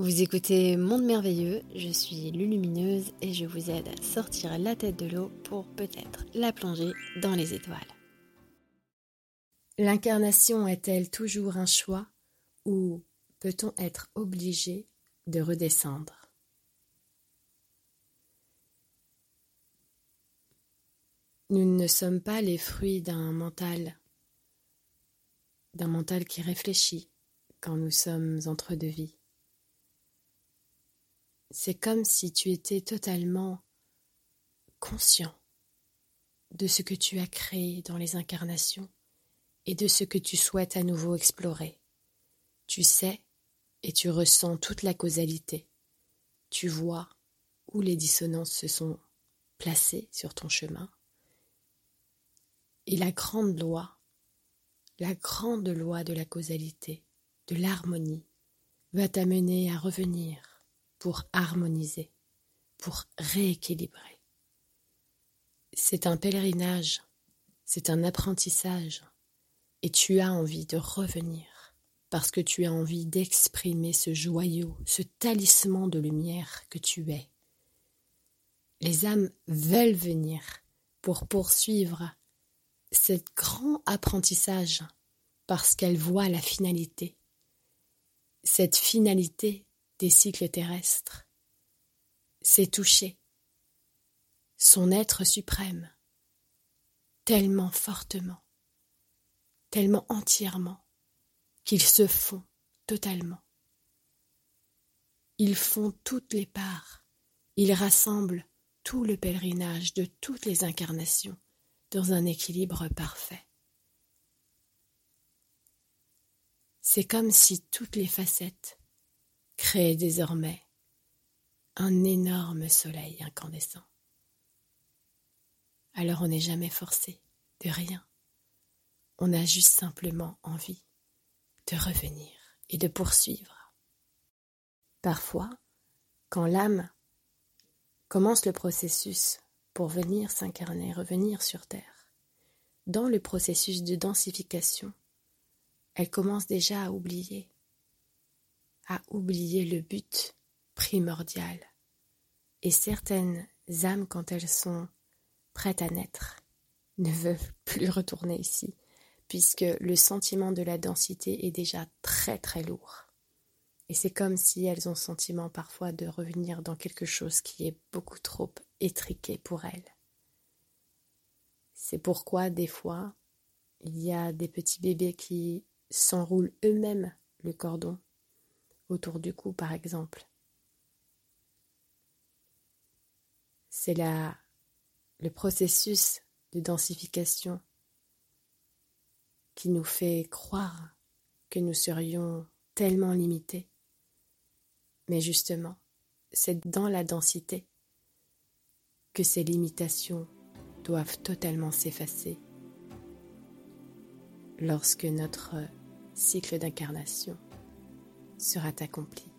Vous écoutez Monde Merveilleux, je suis Lulumineuse et je vous aide à sortir la tête de l'eau pour peut-être la plonger dans les étoiles. L'incarnation est-elle toujours un choix ou peut-on être obligé de redescendre? Nous ne sommes pas les fruits d'un mental, d'un mental qui réfléchit quand nous sommes entre deux vies. C'est comme si tu étais totalement conscient de ce que tu as créé dans les incarnations et de ce que tu souhaites à nouveau explorer. Tu sais et tu ressens toute la causalité. Tu vois où les dissonances se sont placées sur ton chemin. Et la grande loi, la grande loi de la causalité, de l'harmonie, va t'amener à revenir pour harmoniser, pour rééquilibrer. C'est un pèlerinage, c'est un apprentissage, et tu as envie de revenir, parce que tu as envie d'exprimer ce joyau, ce talisman de lumière que tu es. Les âmes veulent venir pour poursuivre ce grand apprentissage parce qu'elles voient la finalité. Cette finalité des cycles terrestres, c'est toucher son être suprême. Tellement fortement, tellement entièrement, qu'ils se font totalement. Ils font toutes les parts, ils rassemblent tout le pèlerinage de toutes les incarnations dans un équilibre parfait. C'est comme si toutes les facettes crée désormais un énorme soleil incandescent. Alors on n'est jamais forcé de rien. On a juste simplement envie de revenir et de poursuivre. Parfois, quand l'âme commence le processus pour venir s'incarner, revenir sur Terre, dans le processus de densification, elle commence déjà à oublier à oublier le but primordial. Et certaines âmes, quand elles sont prêtes à naître, ne veulent plus retourner ici, puisque le sentiment de la densité est déjà très très lourd. Et c'est comme si elles ont le sentiment parfois de revenir dans quelque chose qui est beaucoup trop étriqué pour elles. C'est pourquoi des fois, il y a des petits bébés qui s'enroulent eux-mêmes le cordon autour du cou, par exemple. C'est la, le processus de densification qui nous fait croire que nous serions tellement limités. Mais justement, c'est dans la densité que ces limitations doivent totalement s'effacer lorsque notre cycle d'incarnation sera accompli.